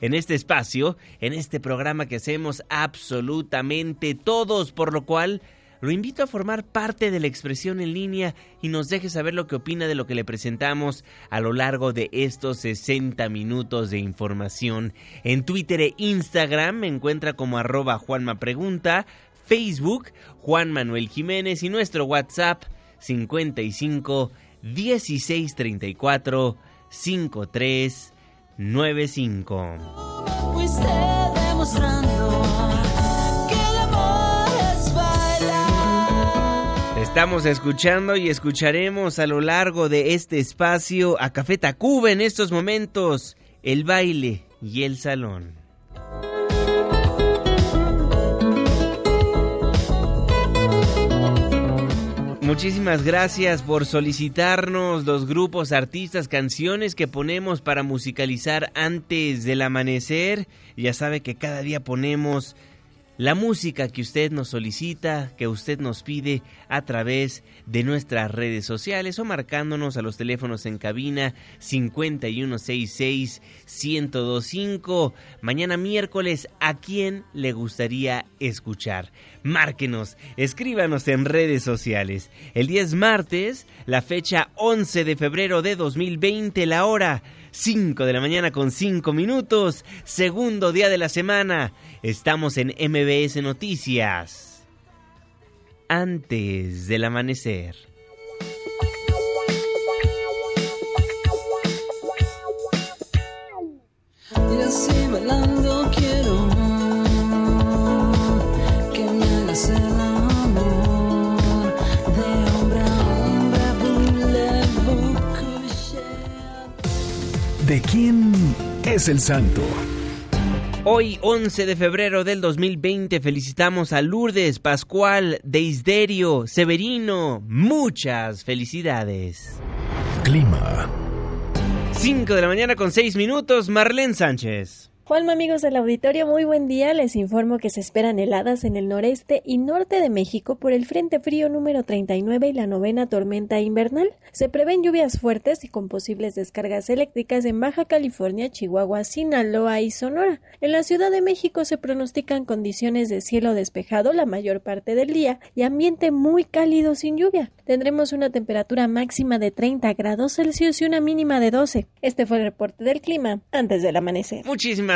en este espacio, en este programa que hacemos absolutamente todos, por lo cual lo invito a formar parte de la expresión en línea y nos deje saber lo que opina de lo que le presentamos a lo largo de estos 60 minutos de información. En Twitter e Instagram me encuentra como arroba Juanma Pregunta, Facebook Juan Manuel Jiménez y nuestro WhatsApp 55 16 34 53 95. Me fuiste demostrando que el amor es bailar. Estamos escuchando y escucharemos a lo largo de este espacio a Café Tacuba en estos momentos, el baile y el salón. Muchísimas gracias por solicitarnos los grupos, artistas, canciones que ponemos para musicalizar antes del amanecer. Ya sabe que cada día ponemos la música que usted nos solicita, que usted nos pide a través de nuestras redes sociales o marcándonos a los teléfonos en cabina 5166-1025. Mañana miércoles, ¿a quién le gustaría escuchar? Márquenos, escríbanos en redes sociales. El día es martes, la fecha 11 de febrero de 2020, la hora 5 de la mañana con 5 minutos, segundo día de la semana. Estamos en MBS Noticias. Antes del amanecer. ¿De quién es el santo? Hoy, 11 de febrero del 2020, felicitamos a Lourdes, Pascual, Deisderio, Severino. Muchas felicidades. Clima. 5 de la mañana con 6 minutos, Marlene Sánchez. Juanma, amigos del auditorio, muy buen día. Les informo que se esperan heladas en el noreste y norte de México por el Frente Frío número 39 y la novena tormenta invernal. Se prevén lluvias fuertes y con posibles descargas eléctricas en Baja California, Chihuahua, Sinaloa y Sonora. En la Ciudad de México se pronostican condiciones de cielo despejado la mayor parte del día y ambiente muy cálido sin lluvia. Tendremos una temperatura máxima de 30 grados Celsius y una mínima de 12. Este fue el reporte del clima antes del amanecer. Muchísimas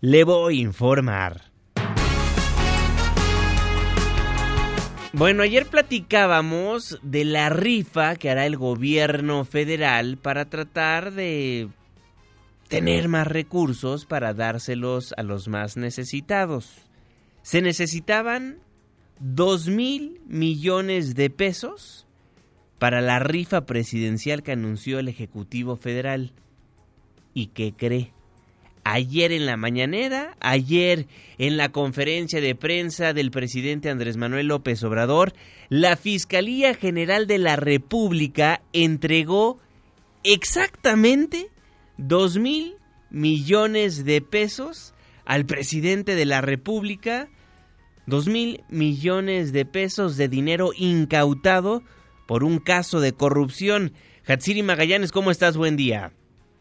Le voy a informar. Bueno, ayer platicábamos de la rifa que hará el gobierno federal para tratar de tener más recursos para dárselos a los más necesitados. Se necesitaban 2 mil millones de pesos para la rifa presidencial que anunció el Ejecutivo Federal. ¿Y qué cree? ayer en la mañanera, ayer en la conferencia de prensa del presidente Andrés Manuel López Obrador, la Fiscalía General de la República entregó exactamente dos mil millones de pesos al presidente de la República, dos mil millones de pesos de dinero incautado por un caso de corrupción. Hatsiri Magallanes, ¿cómo estás? Buen día.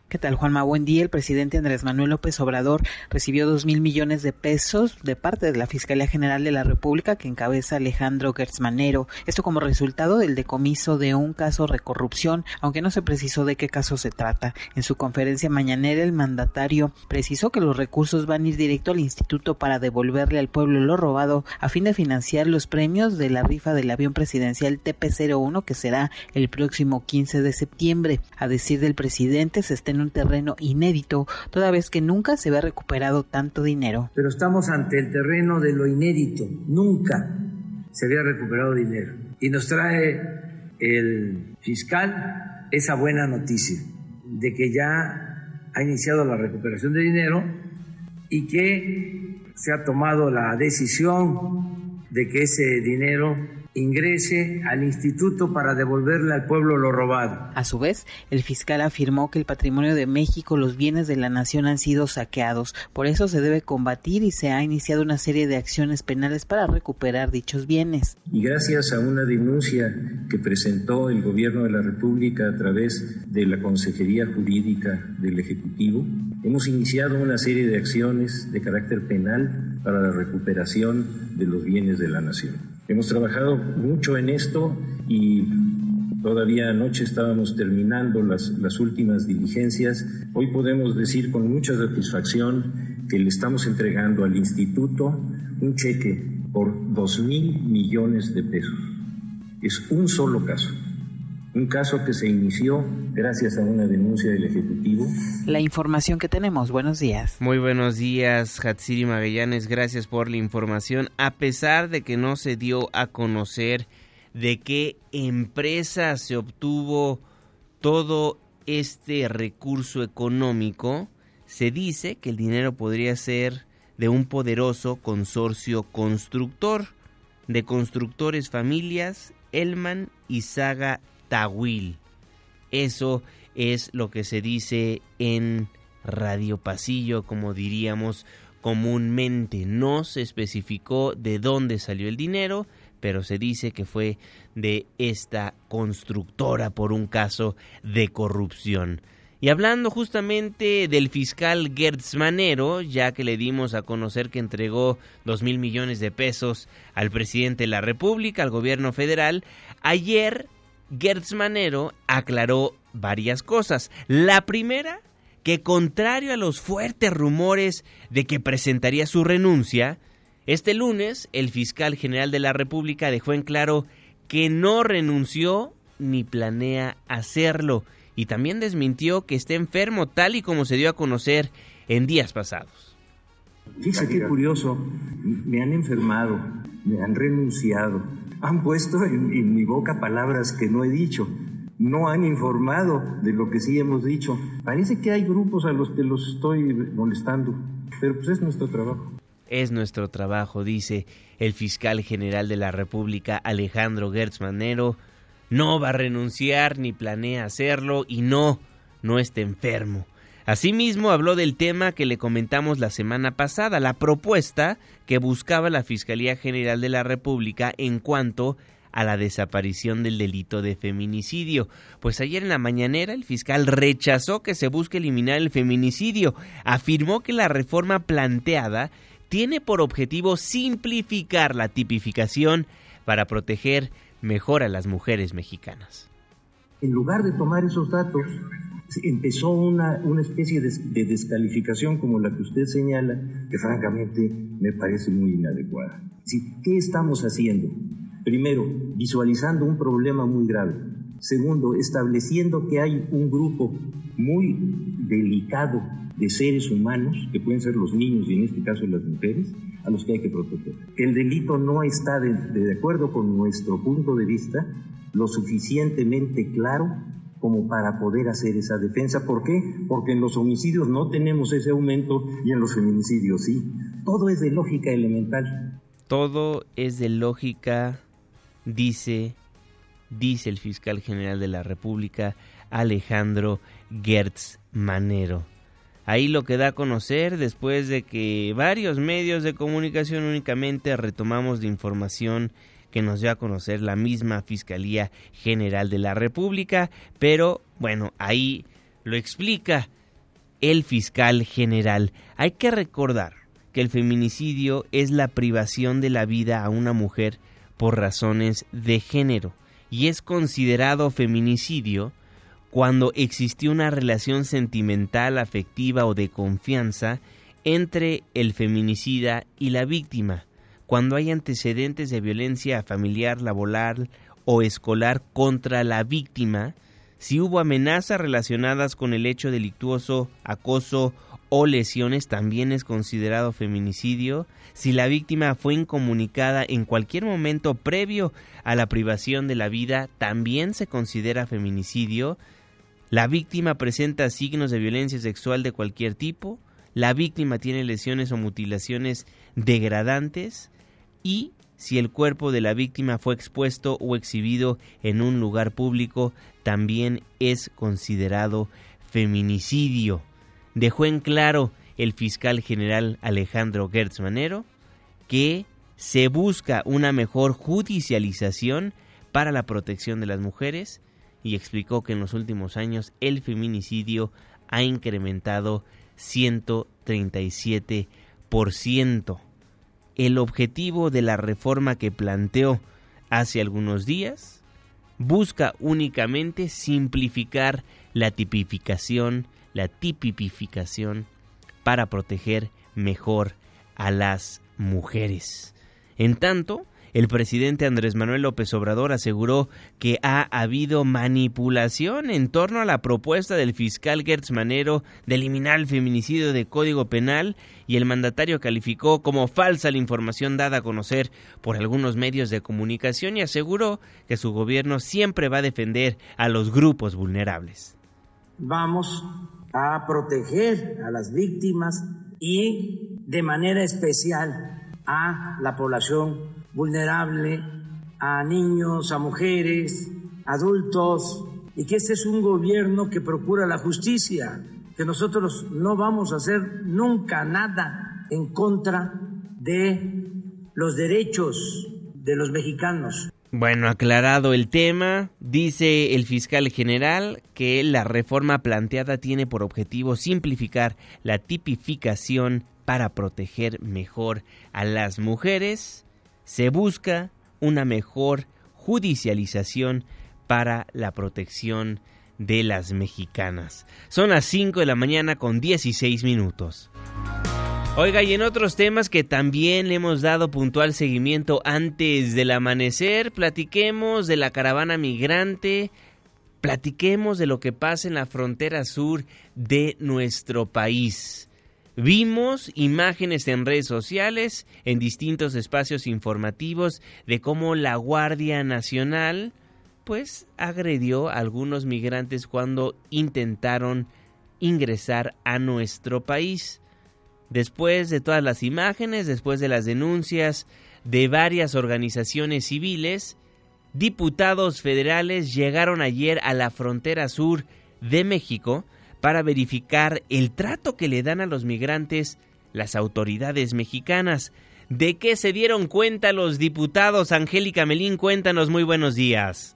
¿Qué tal, Juanma? Buen día. El presidente Andrés Manuel López Obrador recibió dos mil millones de pesos de parte de la Fiscalía General de la República que encabeza Alejandro Gertzmanero. Esto como resultado del decomiso de un caso de corrupción, aunque no se precisó de qué caso se trata. En su conferencia mañanera, el mandatario precisó que los recursos van a ir directo al instituto para devolverle al pueblo lo robado a fin de financiar los premios de la rifa del avión presidencial TP-01 que será el próximo 15 de septiembre. A decir del presidente, se está en un terreno inédito, toda vez que nunca se había recuperado tanto dinero. Pero estamos ante el terreno de lo inédito, nunca se había recuperado dinero. Y nos trae el fiscal esa buena noticia de que ya ha iniciado la recuperación de dinero y que se ha tomado la decisión de que ese dinero ingrese al instituto para devolverle al pueblo lo robado. A su vez, el fiscal afirmó que el patrimonio de México, los bienes de la nación han sido saqueados, por eso se debe combatir y se ha iniciado una serie de acciones penales para recuperar dichos bienes. Y gracias a una denuncia que presentó el gobierno de la República a través de la Consejería Jurídica del Ejecutivo, hemos iniciado una serie de acciones de carácter penal para la recuperación de los bienes de la nación. Hemos trabajado mucho en esto y todavía anoche estábamos terminando las, las últimas diligencias. Hoy podemos decir con mucha satisfacción que le estamos entregando al instituto un cheque por dos mil millones de pesos. Es un solo caso un caso que se inició gracias a una denuncia del Ejecutivo. La información que tenemos, buenos días. Muy buenos días, Hatsiri Magallanes, gracias por la información. A pesar de que no se dio a conocer de qué empresa se obtuvo todo este recurso económico, se dice que el dinero podría ser de un poderoso consorcio constructor, de constructores familias, Elman y Saga Tawil. Eso es lo que se dice en Radio Pasillo, como diríamos comúnmente. No se especificó de dónde salió el dinero, pero se dice que fue de esta constructora por un caso de corrupción. Y hablando justamente del fiscal Gertz Manero, ya que le dimos a conocer que entregó dos mil millones de pesos al presidente de la República, al gobierno federal, ayer Gertz Manero aclaró varias cosas. La primera, que contrario a los fuertes rumores de que presentaría su renuncia, este lunes el fiscal general de la República dejó en claro que no renunció ni planea hacerlo y también desmintió que esté enfermo tal y como se dio a conocer en días pasados. Fíjese qué curioso, me han enfermado, me han renunciado, han puesto en, mi boca palabras que no he dicho. No han informado de lo que sí hemos dicho. Parece que hay grupos a los que los estoy molestando, pero pues es nuestro trabajo. Es nuestro trabajo, dice el fiscal general de la República, Alejandro Gertz Manero. No va a renunciar ni planea hacerlo y no, no está enfermo. Asimismo, habló del tema que le comentamos la semana pasada, la propuesta que buscaba la Fiscalía General de la República en cuanto a la desaparición del delito de feminicidio. Pues ayer en la mañanera el fiscal rechazó que se busque eliminar el feminicidio. Afirmó que la reforma planteada tiene por objetivo simplificar la tipificación para proteger mejor a las mujeres mexicanas. En lugar de tomar esos datos empezó una, una especie de, descalificación como la que usted señala, que francamente me parece muy inadecuada. ¿Qué estamos haciendo? Primero, visualizando un problema muy grave. Segundo, estableciendo que hay un grupo muy delicado de seres humanos, que pueden ser los niños y en este caso las mujeres, a los que hay que proteger. El delito no está, de, de acuerdo con nuestro punto de vista, lo suficientemente claro como para poder hacer esa defensa. ¿Por qué? Porque en los homicidios no tenemos ese aumento y en los feminicidios sí. Todo es de lógica elemental. Todo es de lógica, dice, dice el fiscal general de la República, Alejandro Gertz Manero. Ahí lo que da a conocer después de que varios medios de comunicación únicamente retomamos de información que nos dio a conocer la misma Fiscalía General de la República, pero bueno, ahí lo explica el fiscal general. Hay que recordar que el feminicidio es la privación de la vida a una mujer por razones de género y es considerado feminicidio cuando existió una relación sentimental, afectiva o de confianza entre el feminicida y la víctima, cuando hay antecedentes de violencia familiar, laboral o escolar contra la víctima, si hubo amenazas relacionadas con el hecho delictuoso, acoso o lesiones también es considerado feminicidio, si la víctima fue incomunicada en cualquier momento previo a la privación de la vida también se considera feminicidio, la víctima presenta signos de violencia sexual de cualquier tipo, la víctima tiene lesiones o mutilaciones degradantes y si el cuerpo de la víctima fue expuesto o exhibido en un lugar público, también es considerado feminicidio. Dejó en claro el fiscal general Alejandro Gertz Manero que se busca una mejor judicialización para la protección de las mujeres y explicó que en los últimos años el feminicidio ha incrementado 137%. El objetivo de la reforma que planteó hace algunos días busca únicamente simplificar la tipificación, la tipificación para proteger mejor a las mujeres. En tanto, el presidente Andrés Manuel López Obrador aseguró que ha habido manipulación en torno a la propuesta del fiscal Gertz Manero de eliminar el feminicidio de Código Penal y el mandatario calificó como falsa la información dada a conocer por algunos medios de comunicación y aseguró que su gobierno siempre va a defender a los grupos vulnerables. Vamos a proteger a las víctimas y de manera especial a la población vulnerable, a niños, a mujeres, adultos, y que este es un gobierno que procura la justicia, que nosotros no vamos a hacer nunca nada en contra de los derechos de los mexicanos. Bueno, aclarado el tema, dice el fiscal general que la reforma planteada tiene por objetivo simplificar la tipificación para proteger mejor a las mujeres se busca una mejor judicialización para la protección de las mexicanas. Son las 5 de la mañana con 16 minutos. Oiga, y en otros temas que también le hemos dado puntual seguimiento antes del amanecer, platiquemos de la caravana migrante, platiquemos de lo que pasa en la frontera sur de nuestro país. Vimos imágenes en redes sociales, en distintos espacios informativos, de cómo la Guardia Nacional, pues, agredió a algunos migrantes cuando intentaron ingresar a nuestro país. Después de todas las imágenes, después de las denuncias de varias organizaciones civiles, diputados federales llegaron ayer a la frontera sur de México para verificar el trato que le dan a los migrantes las autoridades mexicanas. ¿De qué se dieron cuenta los diputados? Angélica Melín, cuéntanos muy buenos días.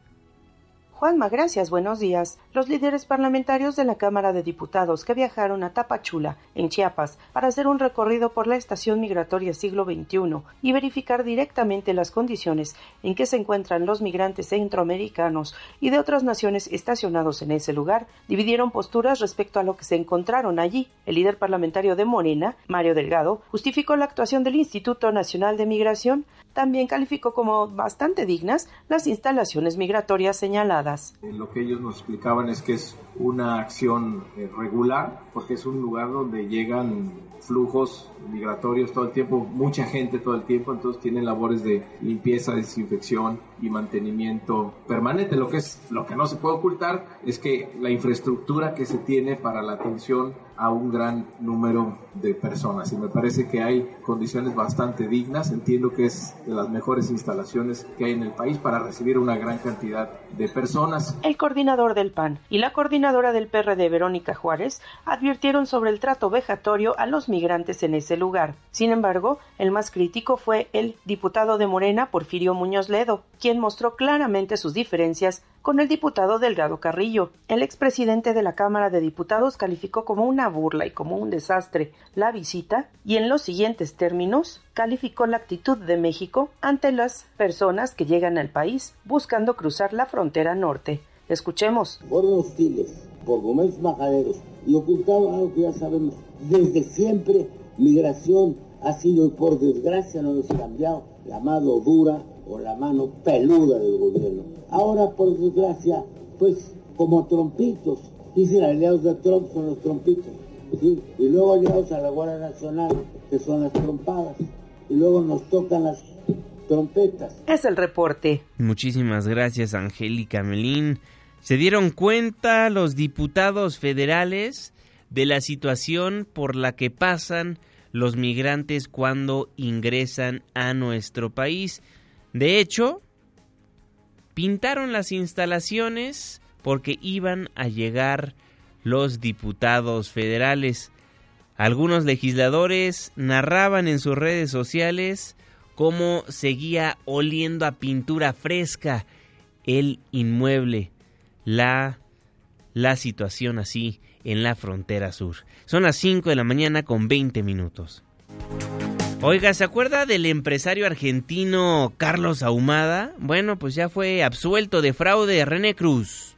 Juanma, gracias, buenos días. los líderes parlamentarios de la Cámara de Diputados que viajaron a Tapachula, en Chiapas, para hacer un recorrido por la estación migratoria siglo XXI y verificar directamente las condiciones en que se encuentran los migrantes centroamericanos y de otras naciones estacionados en ese lugar, dividieron posturas respecto a lo que se encontraron allí. El líder parlamentario de Morena, Mario Delgado, justificó la actuación del Instituto Nacional de Migración, también calificó como bastante dignas las instalaciones migratorias señaladas. Lo que ellos nos explicaban es que es una acción eh, regular porque es un lugar donde llegan flujos migratorios todo el tiempo, mucha gente todo el tiempo, entonces tienen labores de limpieza, desinfección y mantenimiento permanente. Lo que es lo que no se puede ocultar es que la infraestructura que se tiene para la atención a un gran número de personas y me parece que hay condiciones bastante dignas. Entiendo que es de las mejores instalaciones que hay en el país para recibir una gran cantidad de personas. El coordinador del PAN y la coordinadora del PRD, Verónica Juárez, advirtieron sobre el trato vejatorio a los migrantes en ese lugar. Sin embargo, el más crítico fue el diputado de Morena, Porfirio Muñoz Ledo, quien mostró claramente sus diferencias con el diputado Delgado Carrillo. El expresidente de la Cámara de Diputados calificó como una burla y como un desastre la visita y en los siguientes términos calificó la actitud de México ante las personas que llegan al país buscando cruzar la frontera norte. Escuchemos. Fueron hostiles por momentos majaderos y ocultaron algo que ya sabemos. Desde siempre migración ha sido, por desgracia, no nos ha cambiado la mano dura o la mano peluda del gobierno. Ahora, por desgracia, pues como trompitos, dicen aliados de Trump son los trompitos, ¿sí? y luego aliados a la Guardia Nacional, que son las trompadas, y luego nos tocan las trompetas. Es el reporte. Muchísimas gracias, Angélica Melín. ¿Se dieron cuenta los diputados federales de la situación por la que pasan los migrantes cuando ingresan a nuestro país? De hecho, pintaron las instalaciones porque iban a llegar los diputados federales. Algunos legisladores narraban en sus redes sociales cómo seguía oliendo a pintura fresca el inmueble, la, la situación así en la frontera sur. Son las 5 de la mañana con 20 minutos. Oiga, ¿se acuerda del empresario argentino Carlos Ahumada? Bueno, pues ya fue absuelto de fraude René Cruz.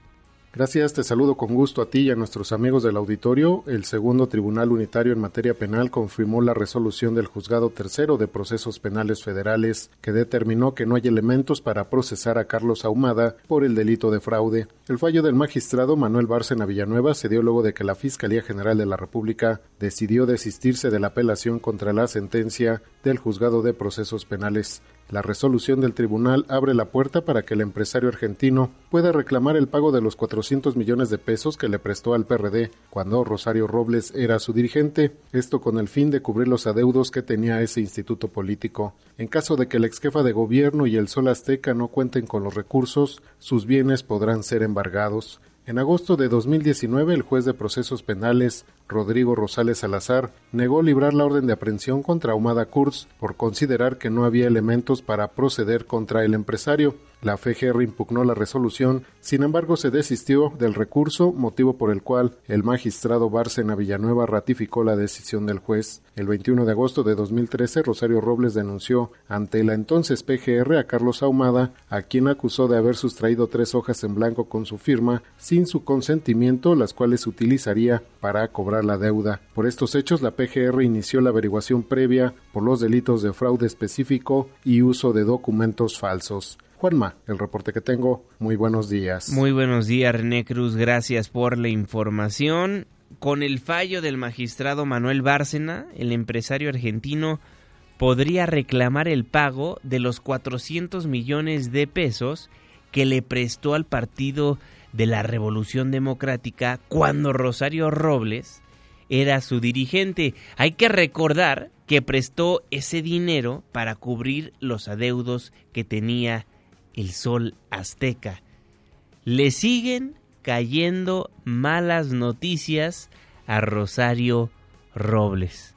Gracias, te saludo con gusto a ti y a nuestros amigos del auditorio. El segundo Tribunal Unitario en materia penal confirmó la resolución del Juzgado Tercero de Procesos Penales Federales que determinó que no hay elementos para procesar a Carlos Ahumada por el delito de fraude. El fallo del magistrado Manuel Bárcena Villanueva se dio luego de que la Fiscalía General de la República decidió desistirse de la apelación contra la sentencia del Juzgado de Procesos Penales. La resolución del tribunal abre la puerta para que el empresario argentino pueda reclamar el pago de los 400 millones de pesos que le prestó al PRD cuando Rosario Robles era su dirigente, esto con el fin de cubrir los adeudos que tenía ese instituto político. En caso de que el ex jefa de gobierno y el Sol Azteca no cuenten con los recursos, sus bienes podrán ser embargados. En agosto de 2019, el juez de procesos penales, Rodrigo Rosales Salazar, negó librar la orden de aprehensión contra Humada Kurz por considerar que no había elementos para proceder contra el empresario. La FGR impugnó la resolución, sin embargo se desistió del recurso, motivo por el cual el magistrado Bárcena Villanueva ratificó la decisión del juez. El 21 de agosto de 2013, Rosario Robles denunció ante la entonces PGR a Carlos Ahumada, a quien acusó de haber sustraído tres hojas en blanco con su firma sin su consentimiento, las cuales utilizaría para cobrar la deuda. Por estos hechos, la PGR inició la averiguación previa por los delitos de fraude específico y uso de documentos falsos. Juanma, el reporte que tengo. Muy buenos días. Muy buenos días, René Cruz. Gracias por la información. Con el fallo del magistrado Manuel Bárcena, el empresario argentino podría reclamar el pago de los 400 millones de pesos que le prestó al Partido de la Revolución Democrática cuando Rosario Robles era su dirigente. Hay que recordar que prestó ese dinero para cubrir los adeudos que tenía el sol azteca. Le siguen cayendo malas noticias a Rosario Robles.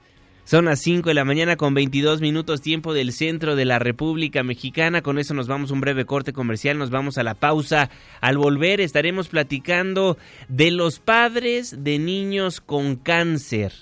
Son las 5 de la mañana con 22 minutos tiempo del centro de la República Mexicana. Con eso nos vamos a un breve corte comercial, nos vamos a la pausa. Al volver estaremos platicando de los padres de niños con cáncer,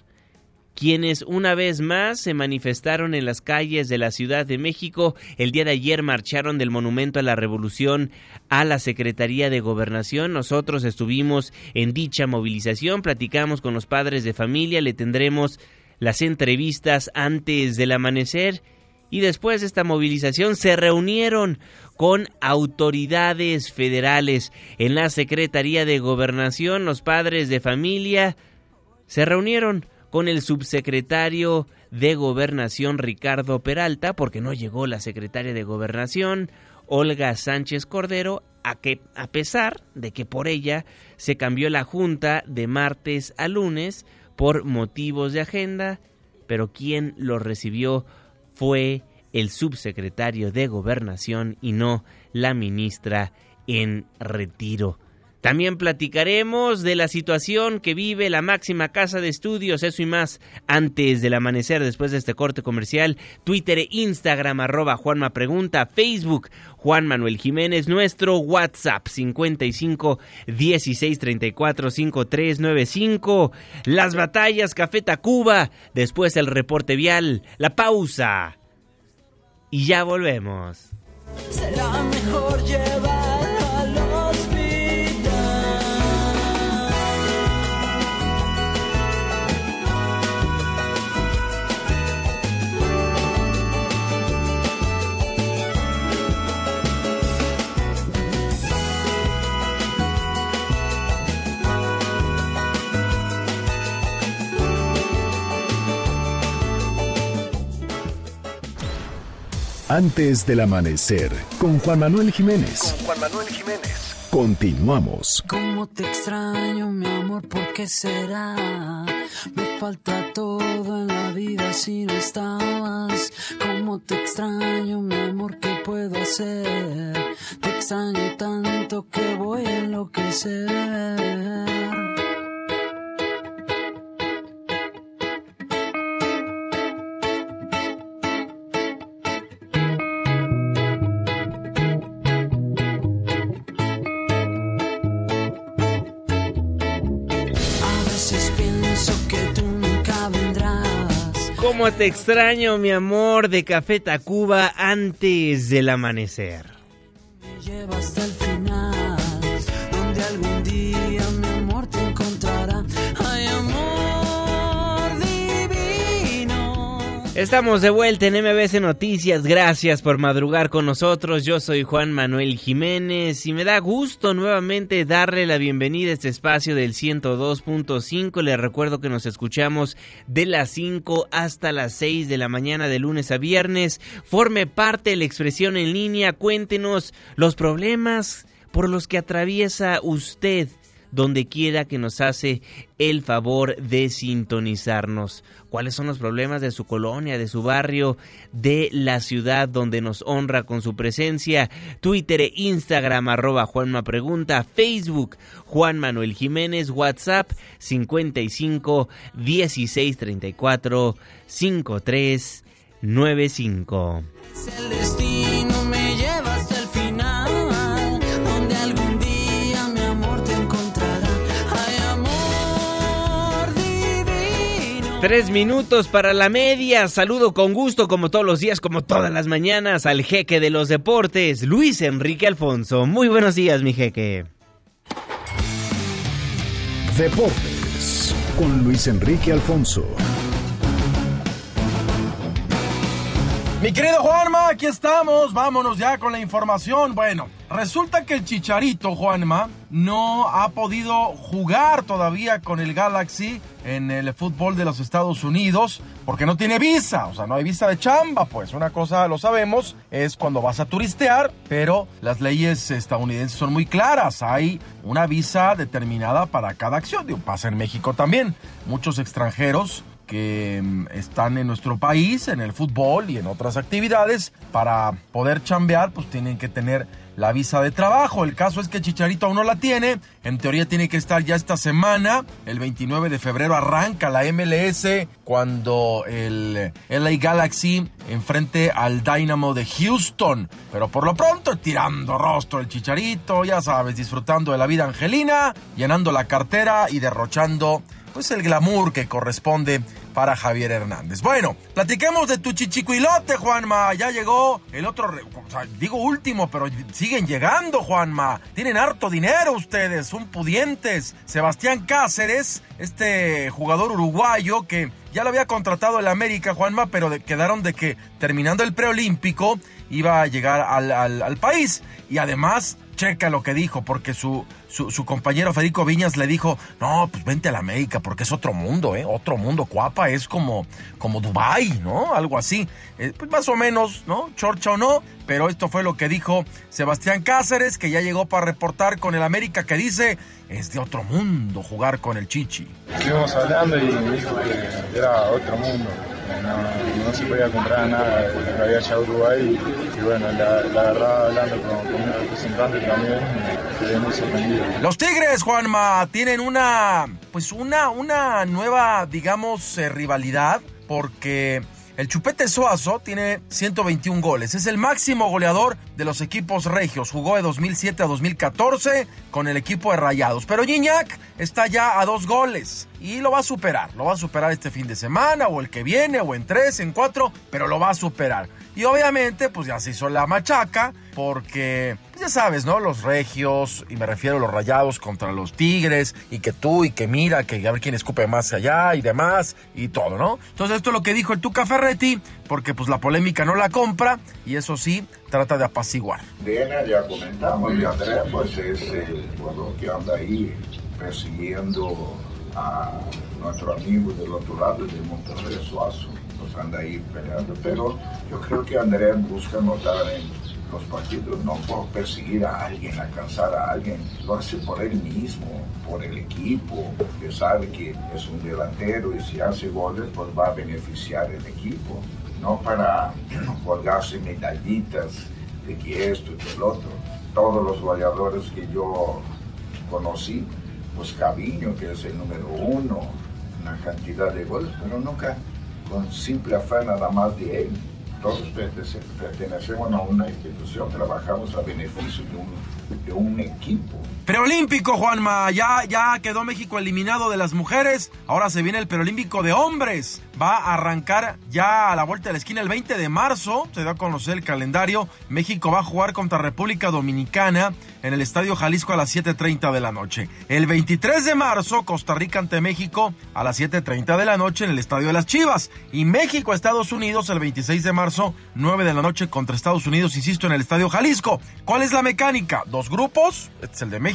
quienes una vez más se manifestaron en las calles de la Ciudad de México. El día de ayer marcharon del Monumento a la Revolución a la Secretaría de Gobernación. Nosotros estuvimos en dicha movilización, platicamos con los padres de familia, le tendremos las entrevistas antes del amanecer y después de esta movilización se reunieron con autoridades federales. En la Secretaría de Gobernación, los padres de familia se reunieron con el subsecretario de Gobernación Ricardo Peralta porque no llegó la secretaria de Gobernación Olga Sánchez Cordero a que a pesar de que por ella se cambió la junta de martes a lunes por motivos de agenda, pero quien lo recibió fue el subsecretario de Gobernación y no la ministra en retiro. También platicaremos de la situación que vive la máxima casa de estudios, eso y más, antes del amanecer, después de este corte comercial. Twitter e Instagram, arroba Juanma Pregunta, Facebook, Juan Manuel Jiménez, nuestro WhatsApp, 55 16 34 5395. Las batallas, Café Tacuba, después el reporte vial, la pausa. Y ya volvemos. Será mejor llevar Antes del amanecer, con Juan Manuel Jiménez. Juan Manuel Jiménez. Continuamos. Cómo te extraño, mi amor, ¿por qué será? Me falta todo en la vida si no estabas. Cómo te extraño, mi amor, ¿qué puedo hacer? Te extraño tanto que voy a enloquecer. ¿Cómo te extraño, mi amor, de Café Tacuba antes del amanecer? Me Estamos de vuelta en MBC Noticias. Gracias por madrugar con nosotros. Yo soy Juan Manuel Jiménez y me da gusto nuevamente darle la bienvenida a este espacio del 102.5. Les recuerdo que nos escuchamos de las 5 hasta las 6 de la mañana de lunes a viernes. Forme parte de la expresión en línea. Cuéntenos los problemas por los que atraviesa usted donde quiera que nos hace el favor de sintonizarnos. ¿Cuáles son los problemas de su colonia, de su barrio, de la ciudad donde nos honra con su presencia? Twitter e Instagram arroba Juanma Pregunta, Facebook Juan Manuel Jiménez, WhatsApp 55 16 34 53 95. El destino Tres minutos para la media. Saludo con gusto, como todos los días, como todas las mañanas, al jeque de los deportes, Luis Enrique Alfonso. Muy buenos días, mi jeque. Deportes con Luis Enrique Alfonso. Mi querido Juanma, aquí estamos. Vámonos ya con la información. Bueno, resulta que el Chicharito, Juanma, no ha podido jugar todavía con el Galaxy en el fútbol de los Estados Unidos porque no tiene visa. O sea, no hay visa de chamba. Pues una cosa lo sabemos es cuando vas a turistear, pero las leyes estadounidenses son muy claras. Hay una visa determinada para cada acción. Pasa en México también. Muchos extranjeros que mm, están en nuestro país, en el fútbol y en otras actividades, para poder chambear, pues tienen que tener la visa de trabajo. El caso es que Chicharito aún no la tiene. En teoría tiene que estar ya esta semana. El 29 de febrero arranca la MLS cuando el LA Galaxy enfrente al Dynamo de Houston. Pero por lo pronto tirando rostro el Chicharito, ya sabes, disfrutando de la vida angelina, llenando la cartera y derrochando pues el glamour que corresponde para Javier Hernández. Bueno, platiquemos de tu chichicuilote, Juanma. Ya llegó el otro, digo último, pero siguen llegando, Juanma. Tienen harto dinero ustedes, son pudientes. Sebastián Cáceres, este jugador uruguayo que ya lo había contratado el América, Juanma, pero quedaron de que terminando el preolímpico iba a llegar al, al país. Y además checa lo que dijo, porque su, su, compañero Federico Viñas le dijo, no, pues vente a la América, porque es otro mundo, ¿eh? Otro mundo, Cuapa es como, como Dubai, ¿no? Algo así. Eh, pues más o menos, ¿no? Chorcha o no, pero esto fue lo que dijo Sebastián Cáceres, que ya llegó para reportar con el América, que dice, es de otro mundo jugar con el Chichi. Estuvimos hablando y dijo que era otro mundo no, se podía comprar nada que había allá Uruguay y, bueno, la, verdad hablando con, con mi representante también quedé muy sorprendido. Los Tigres, Juanma, tienen una, pues una, una nueva, digamos, eh, rivalidad porque el Chupete Suazo tiene 121 goles. Es el máximo goleador de los equipos regios. Jugó de 2007 a 2014 con el equipo de Rayados. Pero Gignac está ya a dos goles y lo va a superar. Lo va a superar este fin de semana o el que viene o en tres, en cuatro, pero lo va a superar. Y obviamente, pues ya se hizo la machaca, porque pues ya sabes, ¿no? Los regios, y me refiero a los rayados contra los tigres, y que tú, y que mira, que a ver quién escupe más allá, y demás, y todo, ¿no? Entonces, esto es lo que dijo el Tuca Ferretti, porque pues la polémica no la compra, y eso sí, trata de apaciguar. Ya comentamos, y Andrés, pues es el jugador que anda ahí persiguiendo a nuestro amigo del otro lado de Monterrey Suazo pues anda ahí peleando, pero yo creo que Andrés busca notar en los partidos no por perseguir a alguien, alcanzar a alguien, lo hace por él mismo, por el equipo, que sabe que es un delantero y si hace goles pues va a beneficiar el equipo, no para colgarse medallitas de que esto y que el otro. Todos los goleadores que yo conocí, pues Caviño, que es el número uno, una cantidad de goles, pero nunca con simple afán nada más de él. Todos pertenecemos a una institución, trabajamos a beneficio de un, de un equipo. Preolímpico, Juanma. Ya, ya quedó México eliminado de las mujeres. Ahora se viene el preolímpico de hombres. Va a arrancar ya a la vuelta de la esquina el 20 de marzo. Se da a conocer el calendario. México va a jugar contra República Dominicana en el Estadio Jalisco a las 7.30 de la noche. El 23 de marzo, Costa Rica ante México a las 7.30 de la noche en el Estadio de las Chivas. Y México, Estados Unidos, el 26 de marzo, 9 de la noche contra Estados Unidos, insisto, en el Estadio Jalisco. ¿Cuál es la mecánica? Dos grupos. Este es el de México.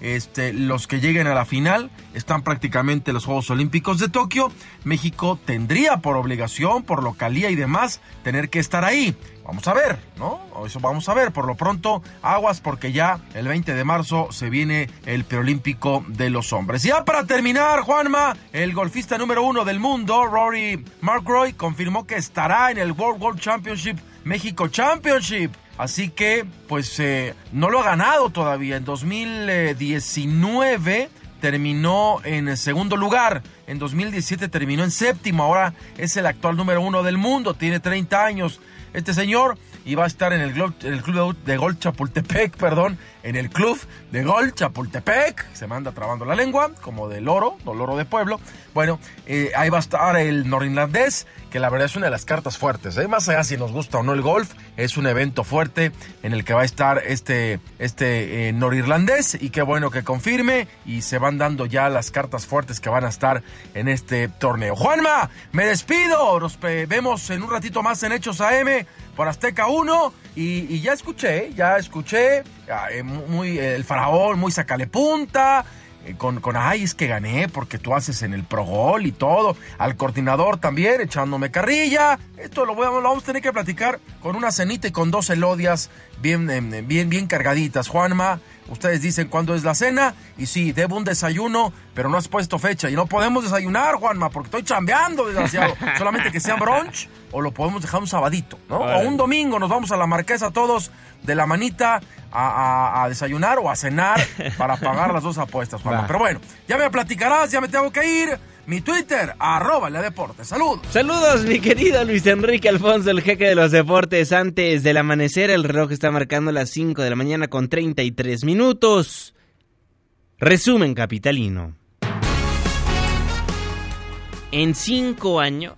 Este, los que lleguen a la final están prácticamente los Juegos Olímpicos de Tokio. México tendría por obligación, por localía y demás, tener que estar ahí. Vamos a ver, ¿no? Eso vamos a ver. Por lo pronto, aguas porque ya el 20 de marzo se viene el preolímpico de los hombres. Ya para terminar, Juanma, el golfista número uno del mundo, Rory McIlroy, confirmó que estará en el World World Championship México Championship. Así que, pues, eh, no lo ha ganado todavía. En 2019 terminó en segundo lugar. En 2017 terminó en séptimo. Ahora es el actual número uno del mundo. Tiene 30 años. Este señor iba a estar en el, el club de gol Chapultepec, perdón, en el club de gol Chapultepec, se manda trabando la lengua, como de loro, o loro de pueblo. Bueno, eh, ahí va a estar el norinlandés, que la verdad es una de las cartas fuertes. ¿eh? Más allá si nos gusta o no el golf, es un evento fuerte en el que va a estar este, este eh, norirlandés y qué bueno que confirme y se van dando ya las cartas fuertes que van a estar en este torneo. Juanma, me despido, nos vemos en un ratito más en Hechos AM por Azteca 1 y, ya escuché, ya escuché, eh, muy, el faraón, muy sacale punta, eh, con, con, ay, es que gané porque tú haces en el Pro Gol y todo. Al coordinador también echándome carrilla. Esto lo, voy, lo vamos a tener que platicar con una cenita y con dos elodias bien, em, bien, bien cargaditas. Juanma, ustedes dicen cuándo es la cena. Y sí, debo un desayuno, pero no has puesto fecha. Y no podemos desayunar, Juanma, porque estoy chambeando, desgraciado. Solamente que sea brunch o lo podemos dejar un sabadito, ¿no? O un domingo nos vamos a la marquesa todos de la manita a, desayunar o a cenar para pagar las dos apuestas, Juanma. Pero bueno, ya me platicarás, ya me tengo que ir. Mi Twitter, arroba la deporte. Saludos. Saludos, mi querido Luis Enrique Alfonso, el jeque de los deportes. Antes del amanecer, el reloj está marcando las 5 de la mañana con 33 minutos. Resumen capitalino. En cinco años,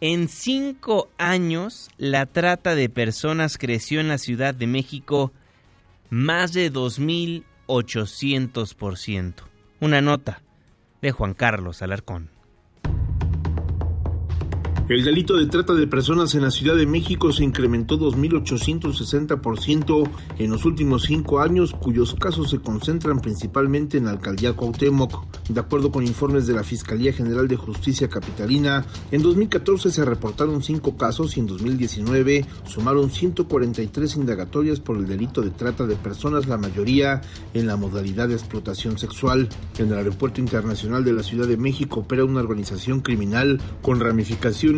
en cinco años, la trata de personas creció en la Ciudad de México más de 2.800%. Una nota de Juan Carlos Alarcón. El delito de trata de personas en la Ciudad de México se incrementó 2.860% en los últimos cinco años, cuyos casos se concentran principalmente en la alcaldía Cuauhtémoc. De acuerdo con informes de la Fiscalía General de Justicia Capitalina, en 2014 se reportaron cinco casos y en 2019 sumaron 143 indagatorias por el delito de trata de personas, la mayoría en la modalidad de explotación sexual. En el Aeropuerto Internacional de la Ciudad de México opera una organización criminal con ramificaciones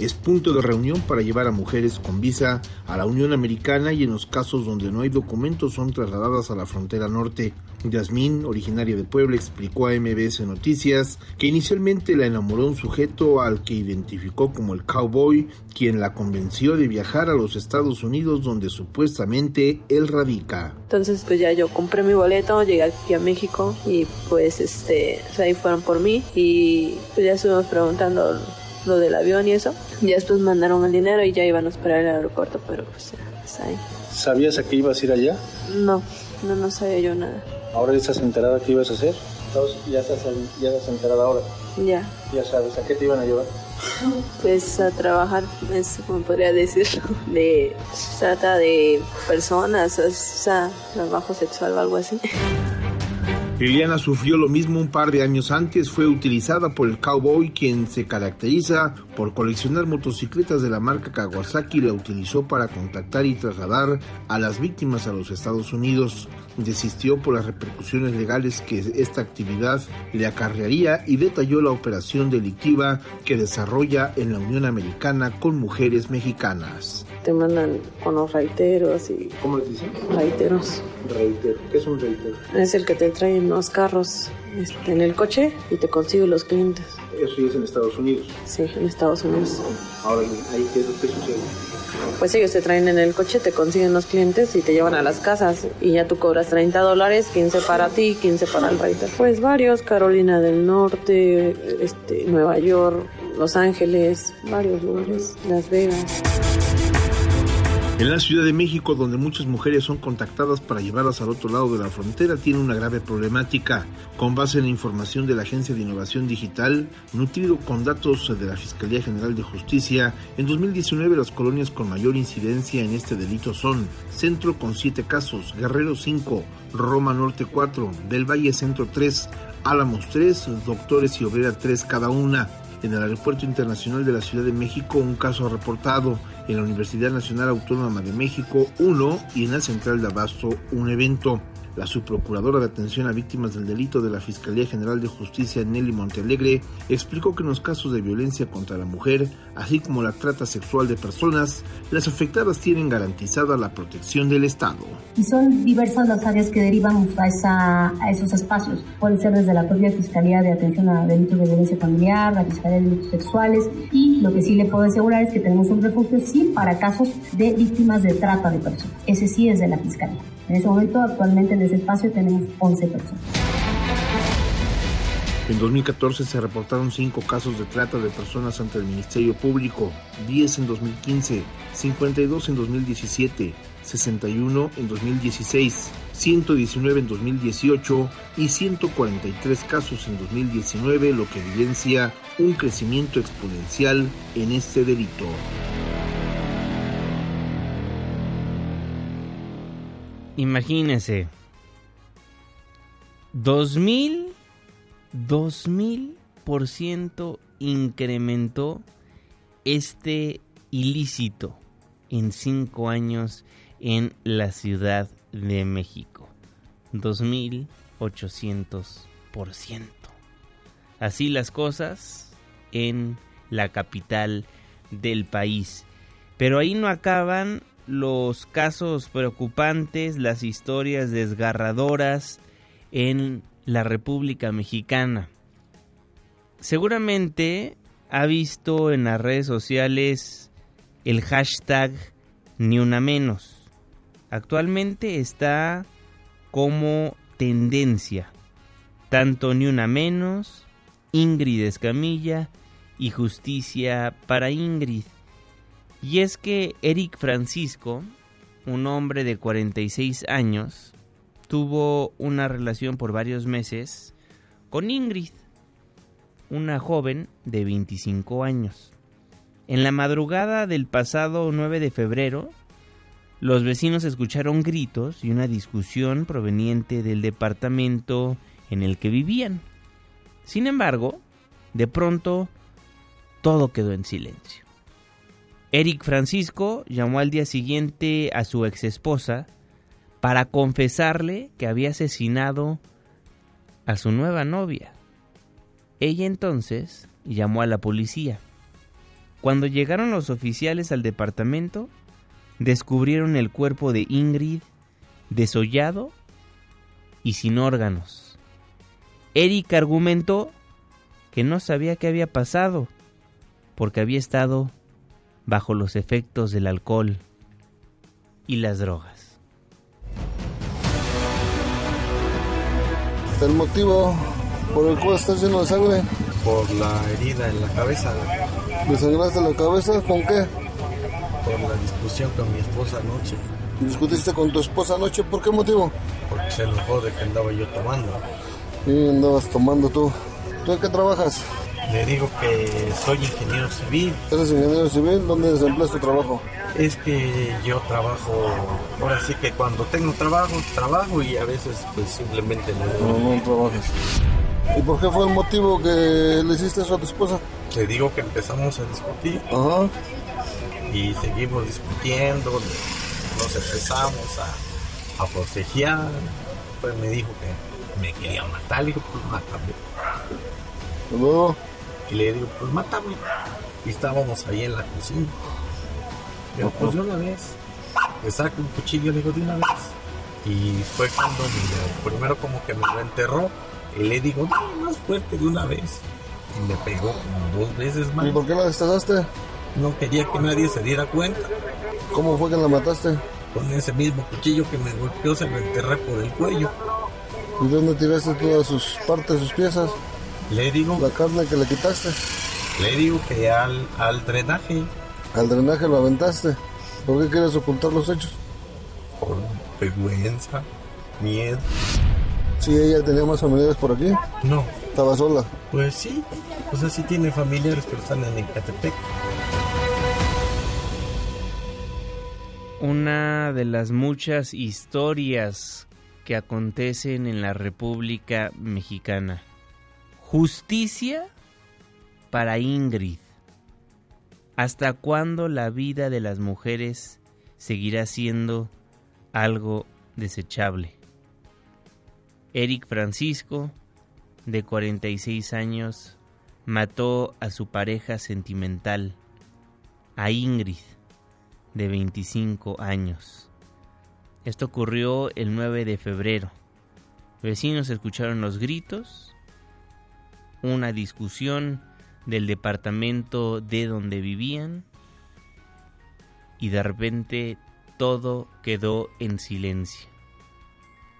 Es punto de reunión para llevar a mujeres con visa a la Unión Americana y en los casos donde no hay documentos son trasladadas a la frontera norte. Yasmín, originaria de Puebla, explicó a MBS Noticias que inicialmente la enamoró un sujeto al que identificó como el cowboy, quien la convenció de viajar a los Estados Unidos donde supuestamente él radica. Entonces pues ya yo compré mi boleto, llegué aquí a México y pues este, ahí fueron por mí y pues ya estuvimos preguntando lo del avión y eso. Y después mandaron el dinero y ya iban a esperar el aeropuerto, pero pues, pues ahí. ¿Sabías a qué ibas a ir allá? No, no, no sabía yo nada. ¿Ahora estás enterada qué ibas a hacer? ya estás, ya estás enterada ahora. Ya. Ya sabes, ¿a qué te iban a llevar? Pues a trabajar, es como podría decirlo, de trata de personas, o sea, trabajo sexual o algo así. Liliana sufrió lo mismo un par de años antes, fue utilizada por el cowboy quien se caracteriza por coleccionar motocicletas de la marca Kawasaki y la utilizó para contactar y trasladar a las víctimas a los Estados Unidos. Desistió por las repercusiones legales que esta actividad le acarrearía y detalló la operación delictiva que desarrolla en la Unión Americana con mujeres mexicanas. Te mandan con los raiteros y... ¿Cómo les dicen? Raiteros. Reitero. ¿Qué es un reitero? Es el que te trae en los carros este, en el coche y te consigue los clientes. ¿Eso es en Estados Unidos? Sí, en Estados Unidos. Ahora, ¿ahí qué, qué sucede? Pues ellos te traen en el coche, te consiguen los clientes y te llevan a las casas y ya tú cobras 30 dólares, 15 para ti, 15 para el reiter. Pues varios, Carolina del Norte, este, Nueva York, Los Ángeles, varios lugares, Las Vegas. En la Ciudad de México, donde muchas mujeres son contactadas para llevarlas al otro lado de la frontera, tiene una grave problemática. Con base en la información de la Agencia de Innovación Digital, nutrido con datos de la Fiscalía General de Justicia, en 2019 las colonias con mayor incidencia en este delito son Centro con 7 casos, Guerrero 5, Roma Norte 4, Del Valle Centro 3, Álamos 3, Doctores y Obrera 3 cada una. En el Aeropuerto Internacional de la Ciudad de México, un caso reportado en la Universidad Nacional Autónoma de México uno y en la Central de Abasto un evento. La subprocuradora de atención a víctimas del delito de la Fiscalía General de Justicia, Nelly Montealegre, explicó que en los casos de violencia contra la mujer, así como la trata sexual de personas, las afectadas tienen garantizada la protección del Estado. Y son diversas las áreas que derivan a, a esos espacios. Puede ser desde la propia Fiscalía de Atención a Delitos de Violencia Familiar, la Fiscalía de Delitos Sexuales, y lo que sí le puedo asegurar es que tenemos un refugio, sí, para casos de víctimas de trata de personas. Ese sí es de la Fiscalía. En ese momento, actualmente en ese espacio tenemos 11 personas. En 2014 se reportaron 5 casos de trata de personas ante el Ministerio Público, 10 en 2015, 52 en 2017, 61 en 2016, 119 en 2018 y 143 casos en 2019, lo que evidencia un crecimiento exponencial en este delito. Imagínense. 2000, 2000 por ciento incrementó este ilícito en cinco años en la Ciudad de México. 2800 por ciento. Así las cosas en la capital del país. Pero ahí no acaban los casos preocupantes, las historias desgarradoras en la República Mexicana. Seguramente ha visto en las redes sociales el hashtag ni una menos. Actualmente está como tendencia. Tanto ni una menos, Ingrid Escamilla y justicia para Ingrid. Y es que Eric Francisco, un hombre de 46 años, tuvo una relación por varios meses con Ingrid, una joven de 25 años. En la madrugada del pasado 9 de febrero, los vecinos escucharon gritos y una discusión proveniente del departamento en el que vivían. Sin embargo, de pronto todo quedó en silencio. Eric Francisco llamó al día siguiente a su ex esposa para confesarle que había asesinado a su nueva novia. Ella entonces llamó a la policía. Cuando llegaron los oficiales al departamento, descubrieron el cuerpo de Ingrid desollado y sin órganos. Eric argumentó que no sabía qué había pasado porque había estado bajo los efectos del alcohol y las drogas. El motivo por el cual estás lleno de sangre. Por la herida en la cabeza. ¿Desangraste la cabeza con qué? Por la discusión con mi esposa anoche. ¿Discutiste con tu esposa anoche? ¿Por qué motivo? Porque se enojó de que andaba yo tomando. Y andabas tomando tú. ¿Tú en qué trabajas? Le digo que soy ingeniero civil. ¿Eres ingeniero civil? ¿Dónde desempleas tu trabajo? Es que yo trabajo, ahora sí que cuando tengo trabajo, trabajo y a veces pues simplemente no. No, no trabajas. ¿Y por qué fue el motivo que le hiciste eso a tu esposa? Le digo que empezamos a discutir. Ajá. Y seguimos discutiendo, nos empezamos a, a forcejear. Pues me dijo que me quería matar, digo, pues mátame. ¿Y luego? Y le digo, pues mátame. Y estábamos ahí en la cocina. Pero pues de una vez. Le saco un cuchillo, le digo, de una vez. Y fue cuando me, primero como que me lo enterró. Y le digo, no, más fuerte de una vez. Y me pegó como dos veces más. ¿Y por qué la destazaste? No quería que nadie se diera cuenta. ¿Cómo fue que la mataste? Con ese mismo cuchillo que me golpeó, se lo enterré por el cuello. ¿Y dónde tiraste todas sus partes, sus piezas? Le digo. La carne que le quitaste. Le digo que al, al drenaje. Al drenaje lo aventaste. ¿Por qué quieres ocultar los hechos? Por vergüenza, miedo. ¿Sí ella tenía más familiares por aquí? No. ¿Estaba sola? Pues sí. O sea, sí tiene familiares, pero están en Ecatepec. Una de las muchas historias que acontecen en la República Mexicana. Justicia para Ingrid. ¿Hasta cuándo la vida de las mujeres seguirá siendo algo desechable? Eric Francisco, de 46 años, mató a su pareja sentimental, a Ingrid, de 25 años. Esto ocurrió el 9 de febrero. Vecinos escucharon los gritos, una discusión del departamento de donde vivían y de repente todo quedó en silencio.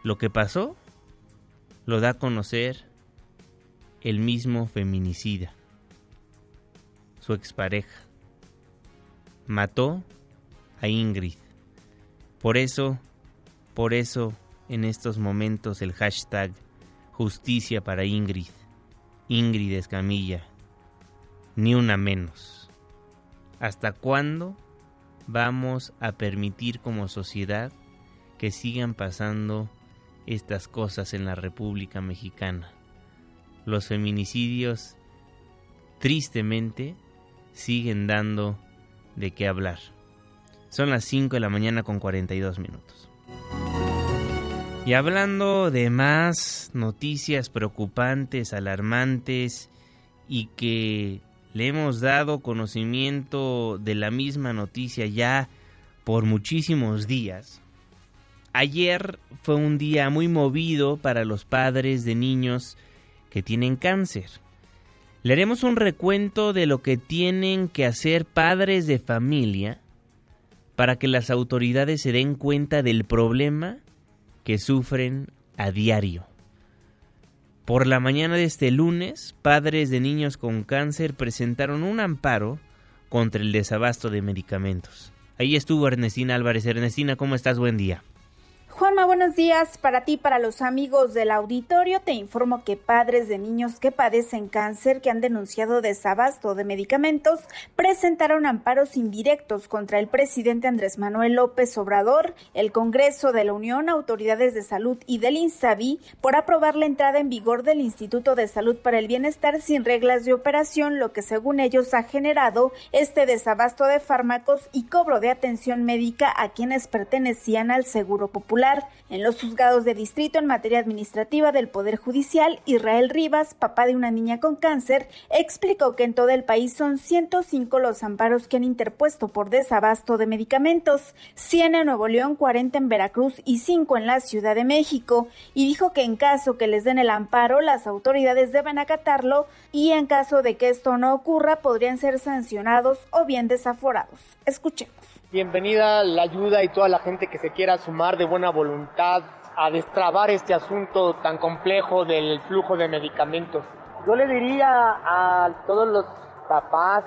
Lo que pasó lo da a conocer el mismo feminicida, su expareja. Mató a Ingrid. Por eso, por eso en estos momentos el hashtag justicia para Ingrid, Ingrid Escamilla, ni una menos. ¿Hasta cuándo vamos a permitir como sociedad que sigan pasando estas cosas en la República Mexicana? Los feminicidios, tristemente, siguen dando de qué hablar. Son las 5 de la mañana con 42 minutos. Y hablando de más noticias preocupantes, alarmantes y que le hemos dado conocimiento de la misma noticia ya por muchísimos días. Ayer fue un día muy movido para los padres de niños que tienen cáncer. Le haremos un recuento de lo que tienen que hacer padres de familia para que las autoridades se den cuenta del problema que sufren a diario. Por la mañana de este lunes, padres de niños con cáncer presentaron un amparo contra el desabasto de medicamentos. Ahí estuvo Ernestina Álvarez. Ernestina, ¿cómo estás? Buen día. Juanma, buenos días. Para ti, para los amigos del auditorio, te informo que padres de niños que padecen cáncer que han denunciado desabasto de medicamentos presentaron amparos indirectos contra el presidente Andrés Manuel López Obrador, el Congreso de la Unión, autoridades de salud y del INSABI por aprobar la entrada en vigor del Instituto de Salud para el Bienestar sin reglas de operación, lo que según ellos ha generado este desabasto de fármacos y cobro de atención médica a quienes pertenecían al Seguro Popular. En los juzgados de distrito en materia administrativa del Poder Judicial, Israel Rivas, papá de una niña con cáncer, explicó que en todo el país son 105 los amparos que han interpuesto por desabasto de medicamentos, 100 en Nuevo León, 40 en Veracruz y 5 en la Ciudad de México, y dijo que en caso que les den el amparo, las autoridades deben acatarlo y en caso de que esto no ocurra, podrían ser sancionados o bien desaforados. Escuchemos. Bienvenida la ayuda y toda la gente que se quiera sumar de buena voluntad a destrabar este asunto tan complejo del flujo de medicamentos. Yo le diría a todos los papás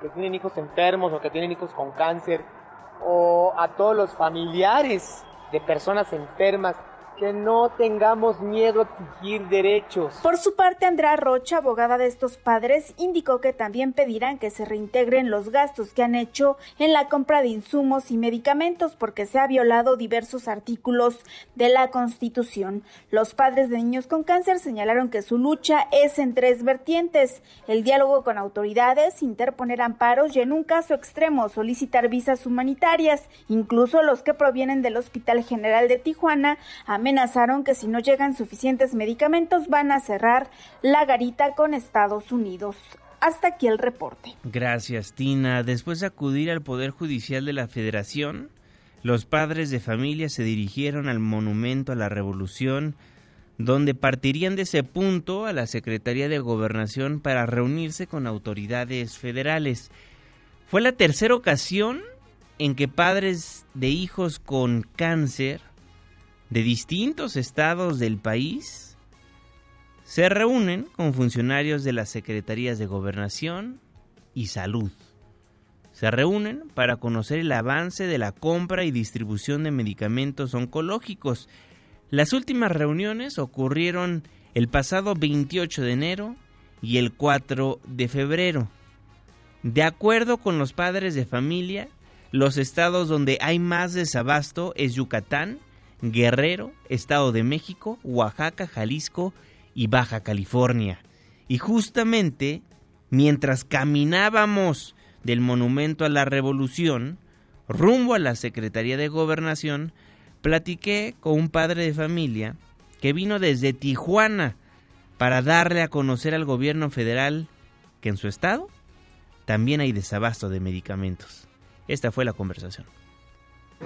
que tienen hijos enfermos o que tienen hijos con cáncer o a todos los familiares de personas enfermas que no tengamos miedo a exigir derechos. Por su parte, Andrea Rocha, abogada de estos padres, indicó que también pedirán que se reintegren los gastos que han hecho en la compra de insumos y medicamentos porque se ha violado diversos artículos de la Constitución. Los padres de niños con cáncer señalaron que su lucha es en tres vertientes, el diálogo con autoridades, interponer amparos y en un caso extremo solicitar visas humanitarias, incluso los que provienen del Hospital General de Tijuana, amenazaron que si no llegan suficientes medicamentos van a cerrar la garita con Estados Unidos. Hasta aquí el reporte. Gracias, Tina. Después de acudir al Poder Judicial de la Federación, los padres de familia se dirigieron al Monumento a la Revolución, donde partirían de ese punto a la Secretaría de Gobernación para reunirse con autoridades federales. Fue la tercera ocasión en que padres de hijos con cáncer de distintos estados del país se reúnen con funcionarios de las Secretarías de Gobernación y Salud. Se reúnen para conocer el avance de la compra y distribución de medicamentos oncológicos. Las últimas reuniones ocurrieron el pasado 28 de enero y el 4 de febrero. De acuerdo con los padres de familia, los estados donde hay más desabasto es Yucatán, Guerrero, Estado de México, Oaxaca, Jalisco y Baja California. Y justamente mientras caminábamos del Monumento a la Revolución rumbo a la Secretaría de Gobernación, platiqué con un padre de familia que vino desde Tijuana para darle a conocer al gobierno federal que en su estado también hay desabasto de medicamentos. Esta fue la conversación.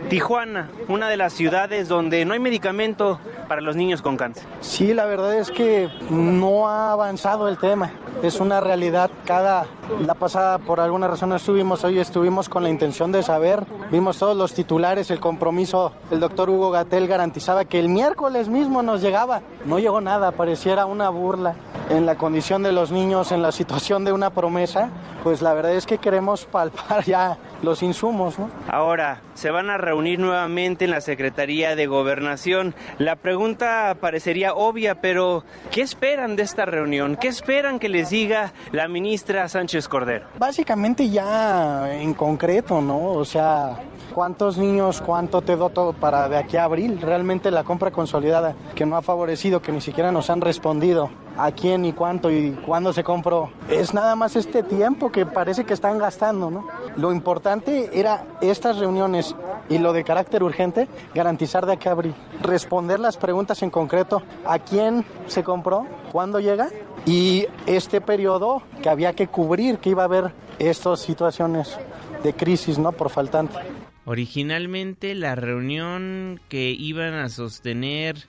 Tijuana, una de las ciudades donde no hay medicamento para los niños con cáncer. Sí, la verdad es que no ha avanzado el tema. Es una realidad. Cada la pasada, por alguna razón, estuvimos hoy, estuvimos con la intención de saber. Vimos todos los titulares, el compromiso. El doctor Hugo Gatel garantizaba que el miércoles mismo nos llegaba. No llegó nada, pareciera una burla. En la condición de los niños, en la situación de una promesa, pues la verdad es que queremos palpar ya los insumos. ¿no? Ahora, se van a reunir nuevamente en la Secretaría de Gobernación. La pregunta parecería obvia, pero ¿qué esperan de esta reunión? ¿Qué esperan que les diga la ministra Sánchez Cordero? Básicamente ya en concreto, ¿no? O sea, ¿cuántos niños, cuánto te doto para de aquí a abril? Realmente la compra consolidada que no ha favorecido, que ni siquiera nos han respondido a quién y cuánto y cuándo se compró. Es nada más este tiempo que parece que están gastando, ¿no? Lo importante era estas reuniones y lo de carácter urgente, garantizar de aquí a abril. Responder las preguntas en concreto, ¿a quién se compró? ¿Cuándo llega? Y este periodo que había que cubrir, que iba a haber estas situaciones de crisis, ¿no? Por faltante. Originalmente la reunión que iban a sostener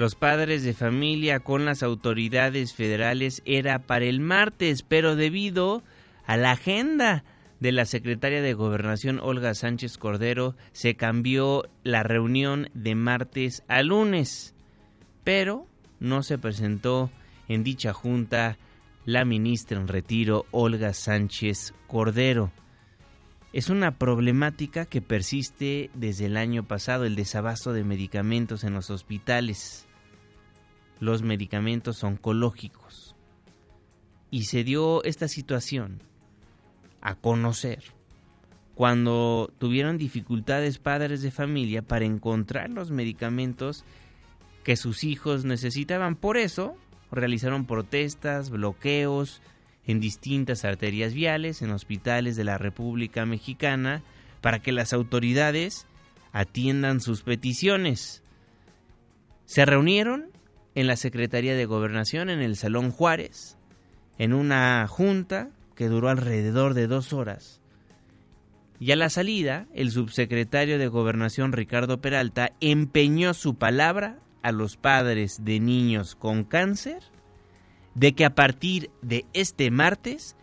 los padres de familia con las autoridades federales era para el martes, pero debido a la agenda de la secretaria de Gobernación Olga Sánchez Cordero se cambió la reunión de martes a lunes, pero no se presentó en dicha junta la ministra en retiro Olga Sánchez Cordero. Es una problemática que persiste desde el año pasado, el desabasto de medicamentos en los hospitales, los medicamentos oncológicos. Y se dio esta situación a conocer cuando tuvieron dificultades padres de familia para encontrar los medicamentos que sus hijos necesitaban. Por eso realizaron protestas, bloqueos, en distintas arterias viales, en hospitales de la República Mexicana, para que las autoridades atiendan sus peticiones. Se reunieron en la Secretaría de Gobernación, en el Salón Juárez, en una junta que duró alrededor de dos horas. Y a la salida, el subsecretario de Gobernación Ricardo Peralta empeñó su palabra a los padres de niños con cáncer de que a partir de este martes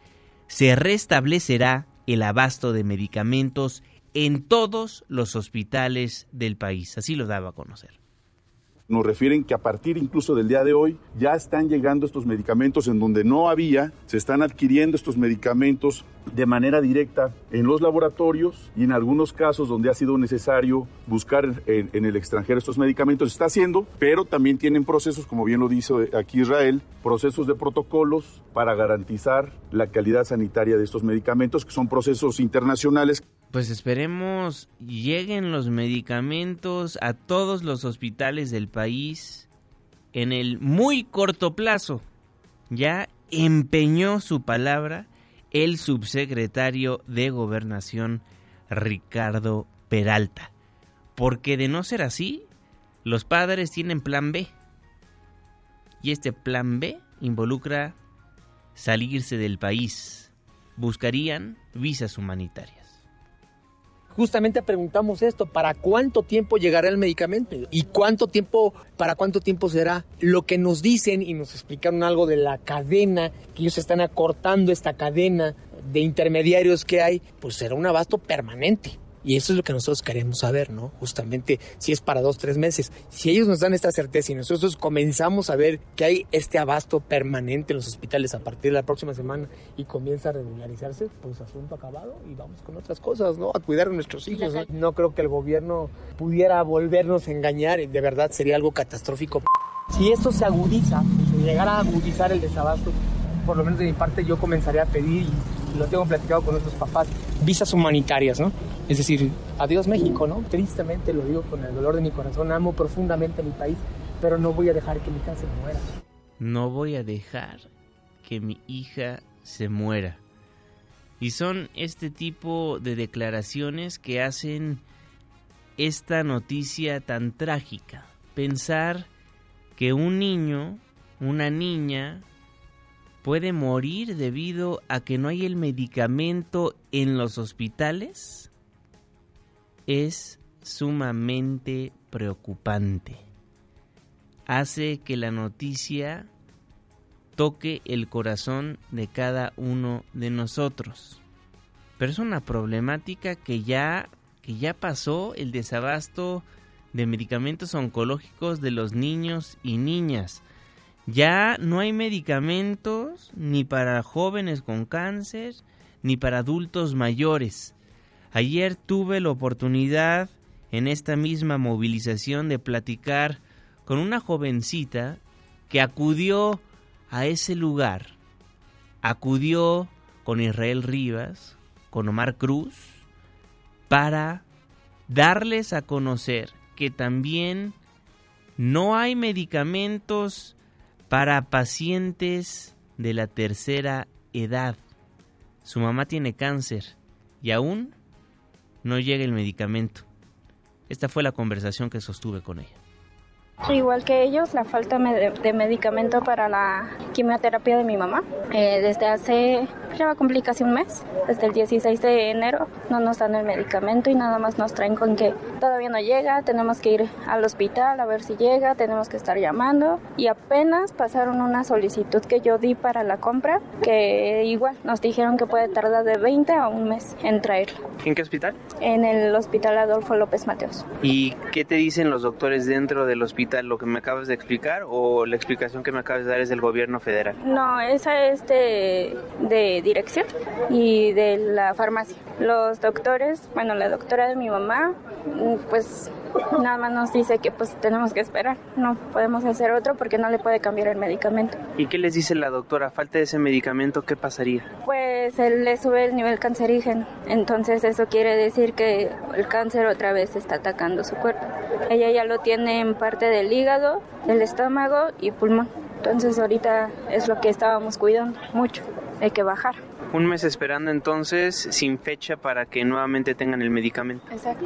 se restablecerá el abasto de medicamentos en todos los hospitales del país. Así lo daba a conocer. Nos refieren que a partir incluso del día de hoy ya están llegando estos medicamentos en donde no había, se están adquiriendo estos medicamentos de manera directa en los laboratorios y en algunos casos donde ha sido necesario buscar en, el extranjero estos medicamentos, se está haciendo, pero también tienen procesos, como bien lo dice aquí Israel, procesos de protocolos para garantizar la calidad sanitaria de estos medicamentos, que son procesos internacionales. Pues esperemos lleguen los medicamentos a todos los hospitales del en el muy corto plazo. Ya empeñó su palabra el subsecretario de Gobernación Ricardo Peralta. Porque de no ser así, los padres tienen plan B. Y este plan B involucra salirse del país. Buscarían visas humanitarias justamente preguntamos esto, ¿para cuánto tiempo llegará el medicamento? ¿Y cuánto tiempo, para cuánto tiempo será? Lo que nos dicen y nos explicaron algo de la cadena, que ellos están acortando esta cadena de intermediarios que hay, pues será un abasto permanente. Y eso es lo que nosotros queremos saber, ¿no? Justamente si es para dos, tres meses. Si ellos nos dan esta certeza y nosotros comenzamos a ver que hay este abasto permanente en los hospitales a partir de la próxima semana y comienza a regularizarse, pues asunto acabado y vamos con otras cosas, ¿no? A cuidar a nuestros hijos. ¿no? no creo que el gobierno pudiera volvernos a engañar. De verdad sería algo catastrófico. Si esto se agudiza, si llegara a agudizar el desabasto, por lo menos de mi parte yo comenzaría a pedir y lo tengo platicado con nuestros papás, visas humanitarias, ¿no? Es decir, adiós México, ¿no? Tristemente lo digo con el dolor de mi corazón, amo profundamente a mi país, pero no voy a dejar que mi hija se muera. No voy a dejar que mi hija se muera. Y son este tipo de declaraciones que hacen esta noticia tan trágica. Pensar que un niño, una niña, puede morir debido a que no hay el medicamento en los hospitales es sumamente preocupante. Hace que la noticia toque el corazón de cada uno de nosotros. Pero es una problemática que ya, que ya pasó el desabasto de medicamentos oncológicos de los niños y niñas. Ya no hay medicamentos ni para jóvenes con cáncer ni para adultos mayores. Ayer tuve la oportunidad en esta misma movilización de platicar con una jovencita que acudió a ese lugar. Acudió con Israel Rivas, con Omar Cruz, para darles a conocer que también no hay medicamentos para pacientes de la tercera edad. Su mamá tiene cáncer y aún no llega el medicamento. Esta fue la conversación que sostuve con ella. Igual que ellos, la falta de medicamento para la quimioterapia de mi mamá. Eh, desde hace, ya va a cumplir casi un mes, desde el 16 de enero no nos dan el medicamento y nada más nos traen con que todavía no llega, tenemos que ir al hospital a ver si llega, tenemos que estar llamando y apenas pasaron una solicitud que yo di para la compra que igual nos dijeron que puede tardar de 20 a un mes en traerla. ¿En qué hospital? En el hospital Adolfo López Mateos. ¿Y qué te dicen los doctores dentro del hospital? ¿Lo que me acabas de explicar o la explicación que me acabas de dar es del gobierno federal? No, esa es de, de dirección y de la farmacia. Los doctores, bueno, la doctora de mi mamá, pues nada más nos dice que pues tenemos que esperar, no podemos hacer otro porque no le puede cambiar el medicamento. ¿Y qué les dice la doctora? Falta de ese medicamento, ¿qué pasaría? Pues él le sube el nivel cancerígeno, entonces eso quiere decir que el cáncer otra vez está atacando su cuerpo. Ella ya lo tiene en parte del hígado, del estómago y pulmón. Entonces ahorita es lo que estábamos cuidando mucho, hay que bajar. Un mes esperando entonces sin fecha para que nuevamente tengan el medicamento. Exacto,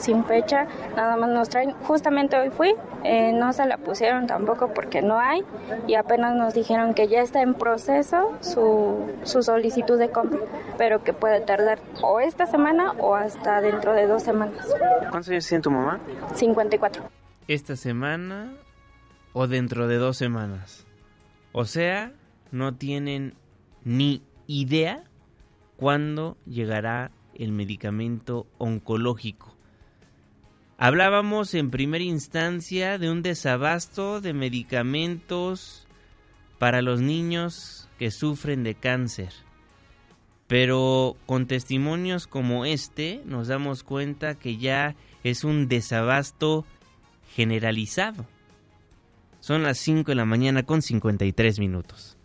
sin fecha, nada más nos traen. Justamente hoy fui, eh, no se la pusieron tampoco porque no hay y apenas nos dijeron que ya está en proceso su, su solicitud de compra, pero que puede tardar o esta semana o hasta dentro de dos semanas. ¿Cuántos años tiene tu mamá? 54. Esta semana o dentro de dos semanas. O sea, no tienen ni idea cuándo llegará el medicamento oncológico. Hablábamos en primera instancia de un desabasto de medicamentos para los niños que sufren de cáncer. Pero con testimonios como este nos damos cuenta que ya es un desabasto generalizado. Son las 5 de la mañana con 53 minutos.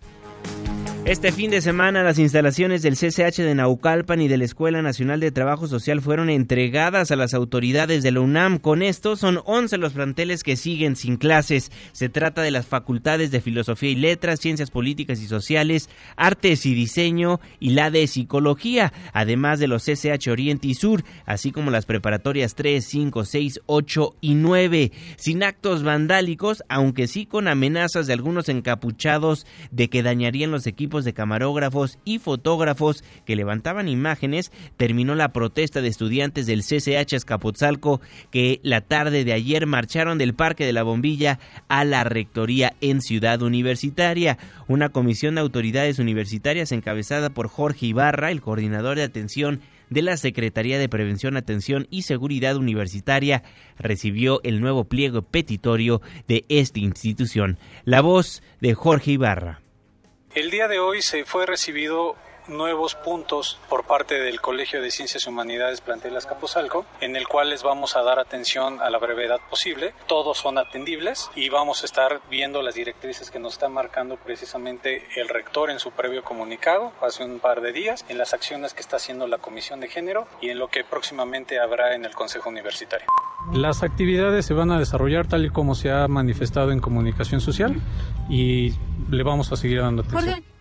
Este fin de semana las instalaciones del CCH de Naucalpan y de la Escuela Nacional de Trabajo Social fueron entregadas a las autoridades de la UNAM. Con esto son 11 los planteles que siguen sin clases. Se trata de las facultades de Filosofía y Letras, Ciencias Políticas y Sociales, Artes y Diseño y la de Psicología, además de los CCH Oriente y Sur, así como las preparatorias 3, 5, 6, 8 y 9. Sin actos vandálicos, aunque sí con amenazas de algunos encapuchados de que dañarían los equipos de camarógrafos y fotógrafos que levantaban imágenes, terminó la protesta de estudiantes del CCH Escapotzalco que la tarde de ayer marcharon del Parque de la Bombilla a la Rectoría en Ciudad Universitaria. Una comisión de autoridades universitarias encabezada por Jorge Ibarra, el coordinador de atención de la Secretaría de Prevención, Atención y Seguridad Universitaria recibió el nuevo pliego petitorio de esta institución. La voz de Jorge Ibarra. El día de hoy se fue recibido nuevos puntos por parte del Colegio de Ciencias y Humanidades Plantel Azcapotzalco, en el cual les vamos a dar atención a la brevedad posible. Todos son atendibles y vamos a estar viendo las directrices que nos está marcando precisamente el rector en su previo comunicado hace un par de días, en las acciones que está haciendo la Comisión de Género y en lo que próximamente habrá en el Consejo Universitario. Las actividades se van a desarrollar tal y como se ha manifestado en comunicación social y le vamos a seguir dando atención.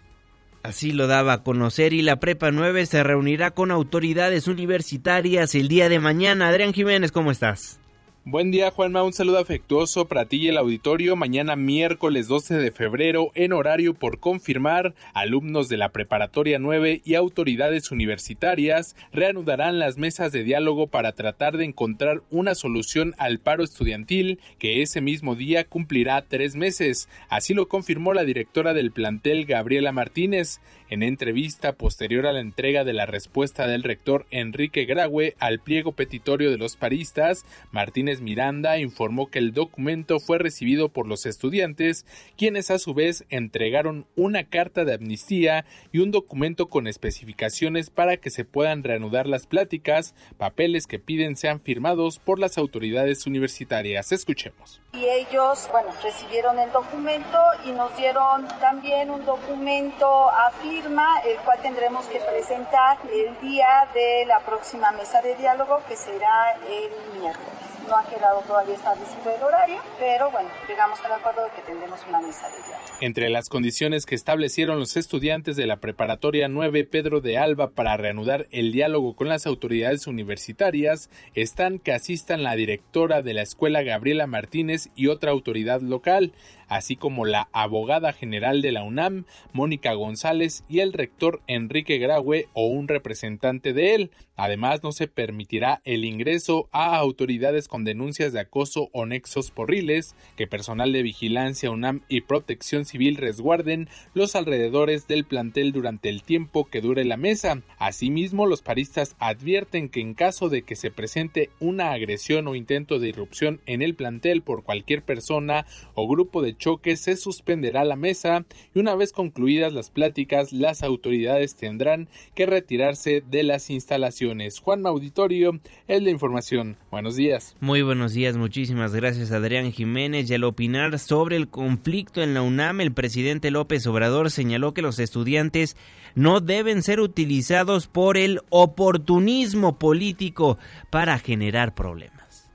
Así lo daba a conocer y la Prepa 9 se reunirá con autoridades universitarias el día de mañana. Adrián Jiménez, ¿cómo estás? Buen día Juanma, un saludo afectuoso para ti y el auditorio. Mañana miércoles 12 de febrero en horario por confirmar, alumnos de la Preparatoria 9 y autoridades universitarias reanudarán las mesas de diálogo para tratar de encontrar una solución al paro estudiantil que ese mismo día cumplirá tres meses. Así lo confirmó la directora del plantel Gabriela Martínez en entrevista posterior a la entrega de la respuesta del rector Enrique Graue al pliego petitorio de los paristas, Martínez Miranda informó que el documento fue recibido por los estudiantes, quienes a su vez entregaron una carta de amnistía y un documento con especificaciones para que se puedan reanudar las pláticas, papeles que piden sean firmados por las autoridades universitarias. Escuchemos. Y ellos, bueno, recibieron el documento y nos dieron también un documento a firma, el cual tendremos que presentar el día de la próxima mesa de diálogo, que será el miércoles. No ha quedado todavía establecido el horario, pero bueno, llegamos al acuerdo de que tendremos una mesa de diálogo. Entre las condiciones que establecieron los estudiantes de la preparatoria 9 Pedro de Alba para reanudar el diálogo con las autoridades universitarias están que asistan la directora de la escuela Gabriela Martínez y otra autoridad local, así como la abogada general de la UNAM, Mónica González, y el rector Enrique Graue o un representante de él. Además, no se permitirá el ingreso a autoridades con denuncias de acoso o nexos porriles, que personal de vigilancia UNAM y protección civil resguarden los alrededores del plantel durante el tiempo que dure la mesa. Asimismo, los paristas advierten que en caso de que se presente una agresión o intento de irrupción en el plantel por cualquier persona o grupo de choque se suspenderá la mesa y una vez concluidas las pláticas las autoridades tendrán que retirarse de las instalaciones. Juan Auditorio es la información. Buenos días. Muy buenos días, muchísimas gracias Adrián Jiménez. Y al opinar sobre el conflicto en la UNAM, el presidente López Obrador señaló que los estudiantes no deben ser utilizados por el oportunismo político para generar problemas.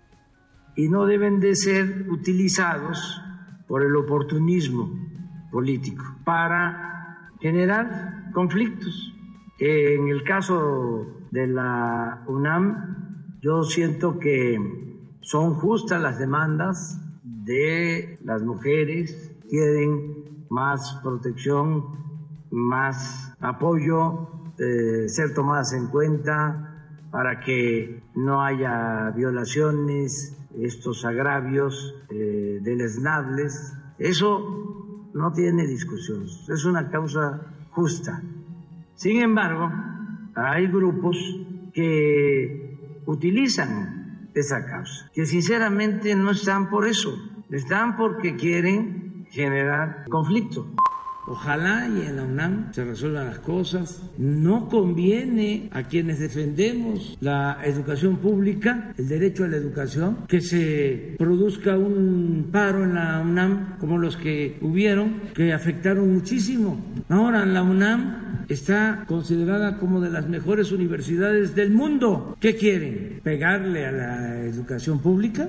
Y no deben de ser utilizados por el oportunismo político para generar conflictos. En el caso de la UNAM, yo siento que son justas las demandas de las mujeres, quieren más protección, más apoyo, eh, ser tomadas en cuenta para que no haya violaciones, estos agravios eh, deleznables, eso no tiene discusión, es una causa justa. Sin embargo, hay grupos que utilizan esa causa, que sinceramente no están por eso, están porque quieren generar conflicto. Ojalá y en la UNAM se resuelvan las cosas. No conviene a quienes defendemos la educación pública, el derecho a la educación, que se produzca un paro en la UNAM como los que hubieron, que afectaron muchísimo. Ahora la UNAM está considerada como de las mejores universidades del mundo. ¿Qué quieren? ¿Pegarle a la educación pública?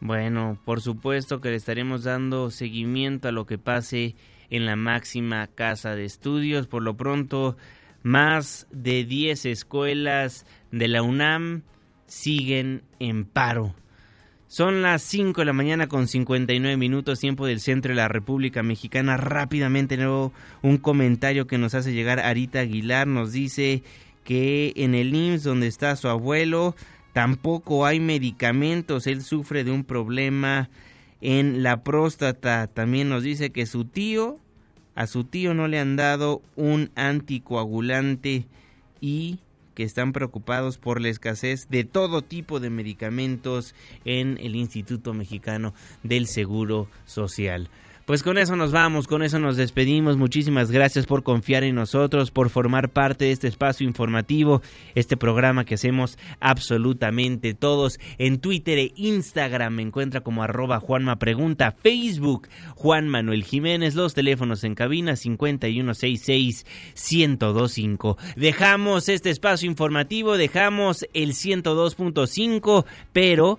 Bueno, por supuesto que le estaremos dando seguimiento a lo que pase en la máxima casa de estudios. Por lo pronto, más de 10 escuelas de la UNAM siguen en paro. Son las 5 de la mañana con 59 minutos tiempo del centro de la República Mexicana. Rápidamente nuevo un comentario que nos hace llegar Arita Aguilar. Nos dice que en el IMSS donde está su abuelo tampoco hay medicamentos. Él sufre de un problema en la próstata. También nos dice que su tío, a su tío no le han dado un anticoagulante y que están preocupados por la escasez de todo tipo de medicamentos en el Instituto Mexicano del Seguro Social. Pues con eso nos vamos, con eso nos despedimos. Muchísimas gracias por confiar en nosotros, por formar parte de este espacio informativo, este programa que hacemos absolutamente todos. En Twitter e Instagram me encuentra como arroba Juanma Pregunta, Facebook Juan Manuel Jiménez, los teléfonos en cabina 5166-1025. Dejamos este espacio informativo, dejamos el 102.5, pero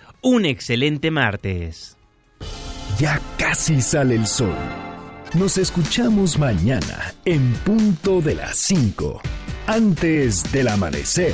un excelente martes. Ya casi sale el sol. Nos escuchamos mañana en punto de las 5, antes del amanecer.